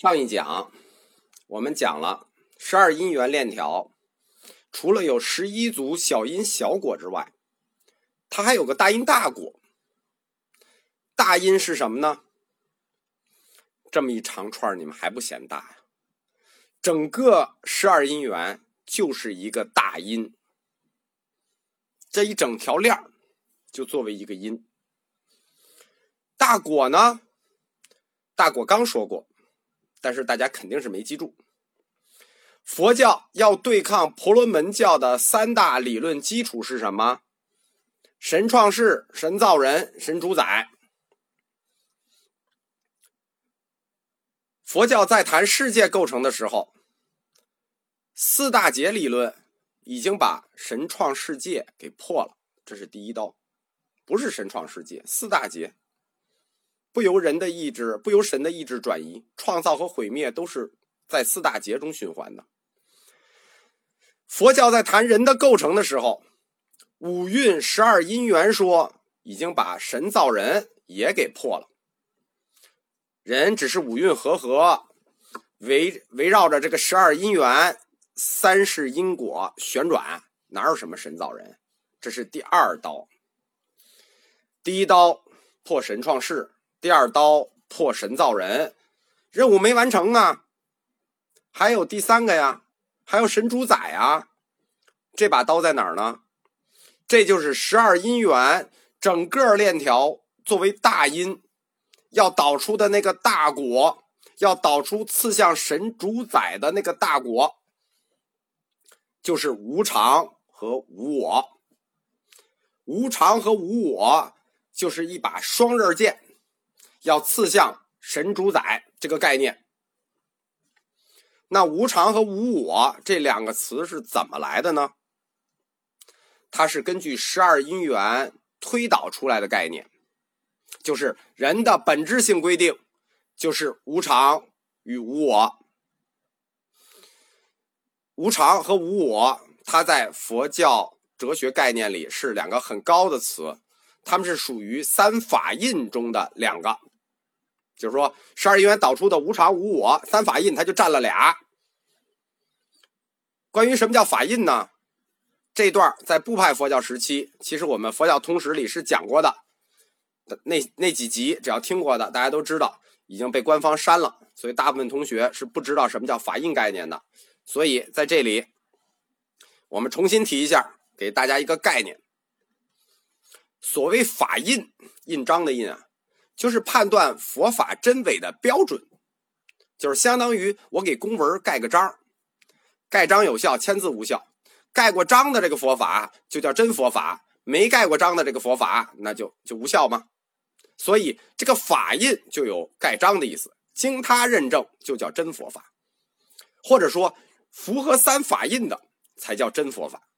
上一讲我们讲了十二因缘链条，除了有十一组小因小果之外，它还有个大因大果。大因是什么呢？这么一长串，你们还不嫌大呀？整个十二因缘就是一个大因，这一整条链就作为一个因。大果呢？大果刚说过。但是大家肯定是没记住，佛教要对抗婆罗门教的三大理论基础是什么？神创世、神造人、神主宰。佛教在谈世界构成的时候，四大劫理论已经把神创世界给破了，这是第一刀，不是神创世界，四大劫。不由人的意志，不由神的意志转移，创造和毁灭都是在四大劫中循环的。佛教在谈人的构成的时候，五蕴十二因缘说已经把神造人也给破了。人只是五蕴和合，围围绕着这个十二因缘、三世因果旋转，哪有什么神造人？这是第二刀。第一刀破神创世。第二刀破神造人，任务没完成啊！还有第三个呀，还有神主宰啊！这把刀在哪儿呢？这就是十二因缘整个链条作为大因，要导出的那个大果，要导出刺向神主宰的那个大果，就是无常和无我。无常和无我就是一把双刃剑。要刺向神主宰这个概念，那无常和无我这两个词是怎么来的呢？它是根据十二因缘推导出来的概念，就是人的本质性规定就是无常与无我。无常和无我，它在佛教哲学概念里是两个很高的词，它们是属于三法印中的两个。就是说，十二因缘导出的无常、无我三法印，它就占了俩。关于什么叫法印呢？这段在部派佛教时期，其实我们佛教通史里是讲过的。那那几集，只要听过的，大家都知道，已经被官方删了，所以大部分同学是不知道什么叫法印概念的。所以在这里，我们重新提一下，给大家一个概念。所谓法印，印章的印啊。就是判断佛法真伪的标准，就是相当于我给公文盖个章，盖章有效，签字无效。盖过章的这个佛法就叫真佛法，没盖过章的这个佛法那就就无效吗？所以这个法印就有盖章的意思，经他认证就叫真佛法，或者说符合三法印的才叫真佛法。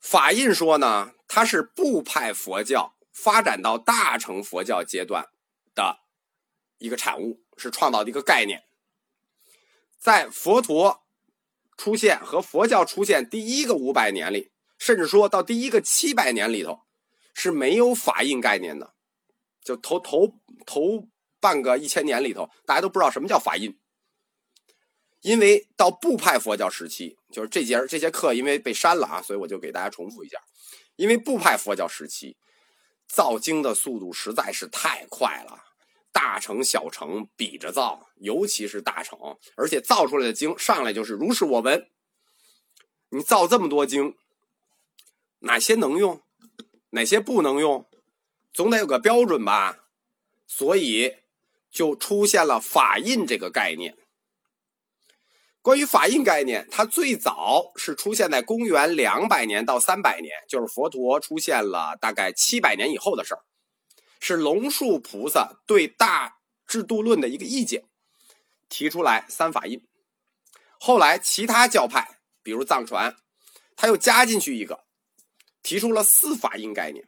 法印说呢，它是部派佛教。发展到大乘佛教阶段的一个产物，是创造的一个概念。在佛陀出现和佛教出现第一个五百年里，甚至说到第一个七百年里头，是没有法印概念的。就头头头半个一千年里头，大家都不知道什么叫法印。因为到部派佛教时期，就是这节这些课因为被删了啊，所以我就给大家重复一下。因为部派佛教时期。造经的速度实在是太快了，大成小成比着造，尤其是大成，而且造出来的经上来就是如是我闻。你造这么多经，哪些能用，哪些不能用，总得有个标准吧？所以就出现了法印这个概念。关于法印概念，它最早是出现在公元两百年到三百年，就是佛陀出现了大概七百年以后的事儿，是龙树菩萨对大制度论的一个意见，提出来三法印。后来其他教派，比如藏传，他又加进去一个，提出了四法印概念。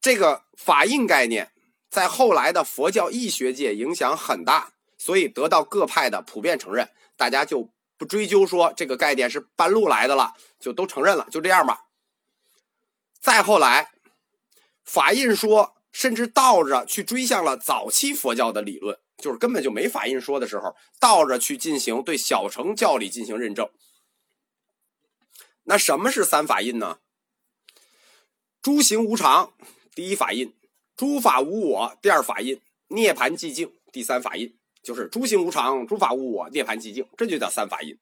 这个法印概念在后来的佛教义学界影响很大。所以得到各派的普遍承认，大家就不追究说这个概念是半路来的了，就都承认了，就这样吧。再后来，法印说甚至倒着去追向了早期佛教的理论，就是根本就没法印说的时候，倒着去进行对小乘教理进行认证。那什么是三法印呢？诸行无常，第一法印；诸法无我，第二法印；涅盘寂静，第三法印。就是诸行无常，诸法无我，涅盘寂静，这就叫三法印。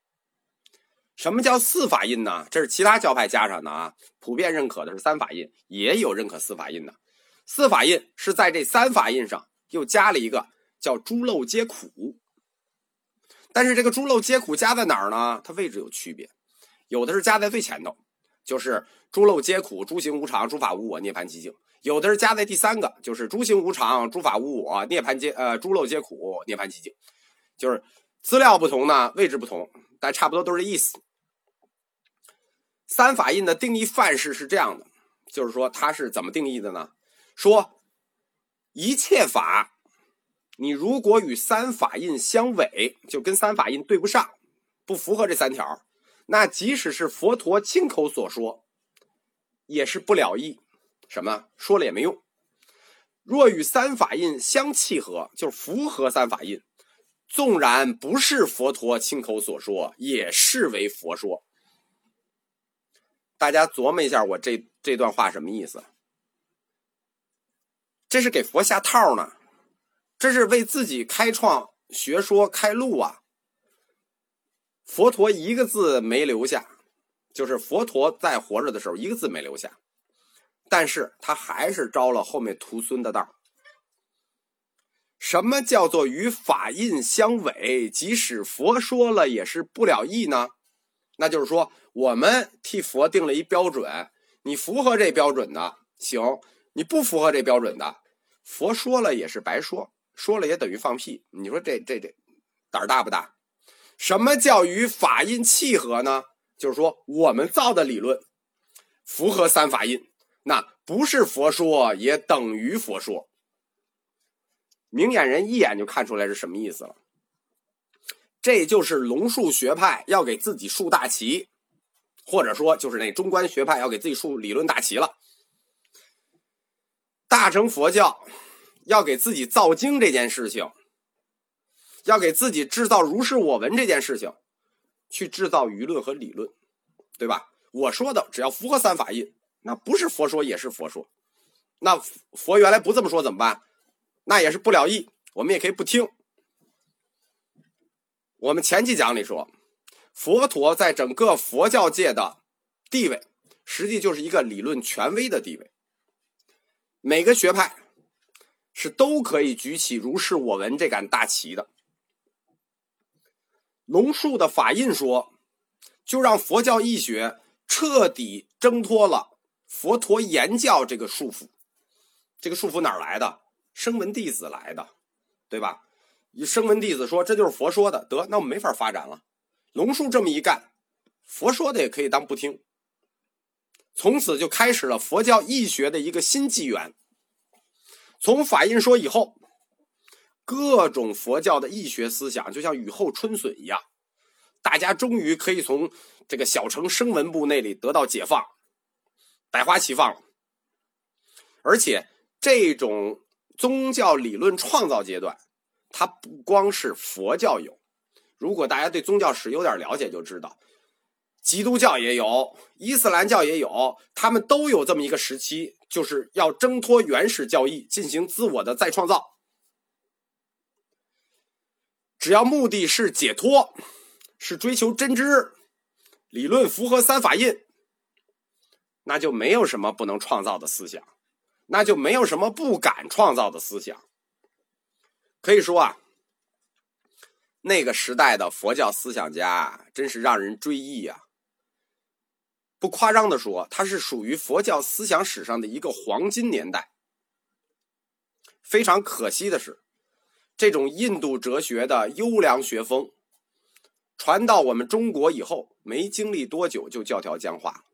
什么叫四法印呢？这是其他教派加上的啊，普遍认可的是三法印，也有认可四法印的。四法印是在这三法印上又加了一个叫“诸漏皆苦”，但是这个“诸漏皆苦”加在哪儿呢？它位置有区别，有的是加在最前头，就是“诸漏皆苦，诸行无常，诸法无我，涅槃寂静”；有的是加在第三个，就是“诸行无常，诸法无我，涅槃皆呃诸漏皆苦，涅槃寂静”。就是资料不同呢，位置不同，但差不多都是这意思。三法印的定义范式是这样的，就是说它是怎么定义的呢？说一切法，你如果与三法印相违，就跟三法印对不上，不符合这三条，那即使是佛陀亲口所说，也是不了义。什么说了也没用。若与三法印相契合，就是符合三法印，纵然不是佛陀亲口所说，也视为佛说。大家琢磨一下，我这这段话什么意思？这是给佛下套呢，这是为自己开创学说开路啊！佛陀一个字没留下，就是佛陀在活着的时候一个字没留下，但是他还是招了后面徒孙的道。什么叫做与法印相违？即使佛说了也是不了义呢？那就是说，我们替佛定了一标准，你符合这标准的行，你不符合这标准的。佛说了也是白说，说了也等于放屁。你说这这这胆儿大不大？什么叫与法印契合呢？就是说我们造的理论符合三法印，那不是佛说也等于佛说。明眼人一眼就看出来是什么意思了。这就是龙树学派要给自己树大旗，或者说就是那中观学派要给自己树理论大旗了。大乘佛教要给自己造经这件事情，要给自己制造如是我闻这件事情，去制造舆论和理论，对吧？我说的只要符合三法印，那不是佛说也是佛说。那佛原来不这么说怎么办？那也是不了义，我们也可以不听。我们前期讲里说，佛陀在整个佛教界的地位，实际就是一个理论权威的地位。每个学派是都可以举起如是我闻这杆大旗的。龙树的法印说，就让佛教义学彻底挣脱了佛陀言教这个束缚。这个束缚哪儿来的？声闻弟子来的，对吧？声闻弟子说这就是佛说的，得那我们没法发展了。龙树这么一干，佛说的也可以当不听。从此就开始了佛教义学的一个新纪元。从法印说以后，各种佛教的义学思想就像雨后春笋一样，大家终于可以从这个小城声闻部那里得到解放，百花齐放。而且这种宗教理论创造阶段，它不光是佛教有，如果大家对宗教史有点了解，就知道。基督教也有，伊斯兰教也有，他们都有这么一个时期，就是要挣脱原始教义，进行自我的再创造。只要目的是解脱，是追求真知，理论符合三法印，那就没有什么不能创造的思想，那就没有什么不敢创造的思想。可以说啊，那个时代的佛教思想家真是让人追忆啊。不夸张的说，它是属于佛教思想史上的一个黄金年代。非常可惜的是，这种印度哲学的优良学风传到我们中国以后，没经历多久就教条僵化，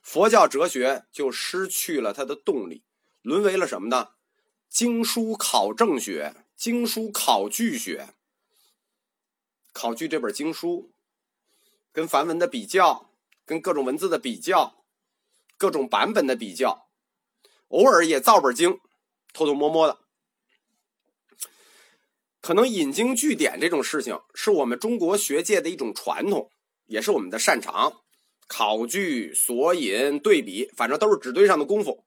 佛教哲学就失去了它的动力，沦为了什么呢？经书考证学、经书考据学。考据这本经书跟梵文的比较。跟各种文字的比较，各种版本的比较，偶尔也造本经，偷偷摸摸的。可能引经据典这种事情，是我们中国学界的一种传统，也是我们的擅长。考据、索引、对比，反正都是纸堆上的功夫。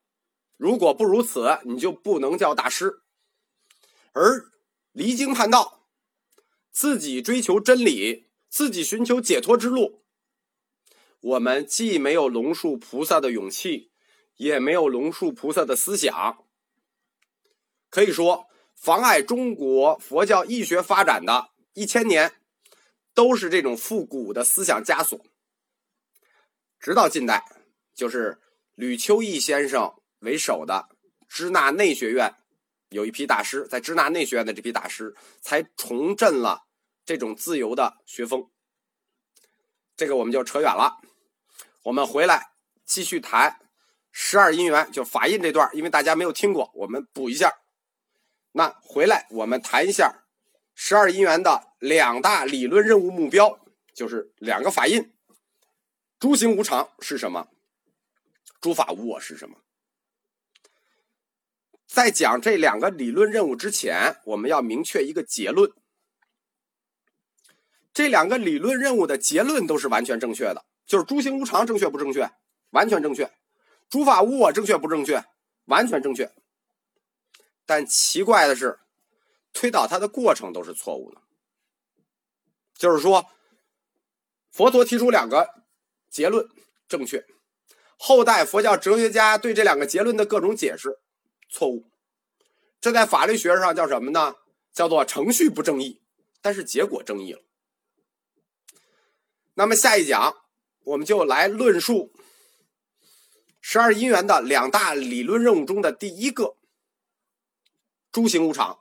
如果不如此，你就不能叫大师。而离经叛道，自己追求真理，自己寻求解脱之路，我们既没有龙树菩萨的勇气，也没有龙树菩萨的思想。可以说，妨碍中国佛教义学发展的一千年，都是这种复古的思想枷锁。直到近代，就是吕秋义先生为首的支那内学院有一批大师，在支那内学院的这批大师才重振了这种自由的学风。这个我们就扯远了，我们回来继续谈十二因缘，就法印这段，因为大家没有听过，我们补一下。那回来我们谈一下十二因缘的两大理论任务目标，就是两个法印。诸行无常是什么？诸法无我是什么？在讲这两个理论任务之前，我们要明确一个结论：这两个理论任务的结论都是完全正确的，就是诸行无常正确不正确？完全正确。诸法无我正确不正确？完全正确。但奇怪的是，推导它的过程都是错误的。就是说，佛陀提出两个。结论正确，后代佛教哲学家对这两个结论的各种解释错误，这在法律学上叫什么呢？叫做程序不正义，但是结果正义了。那么下一讲我们就来论述十二因缘的两大理论任务中的第一个：诸行无常。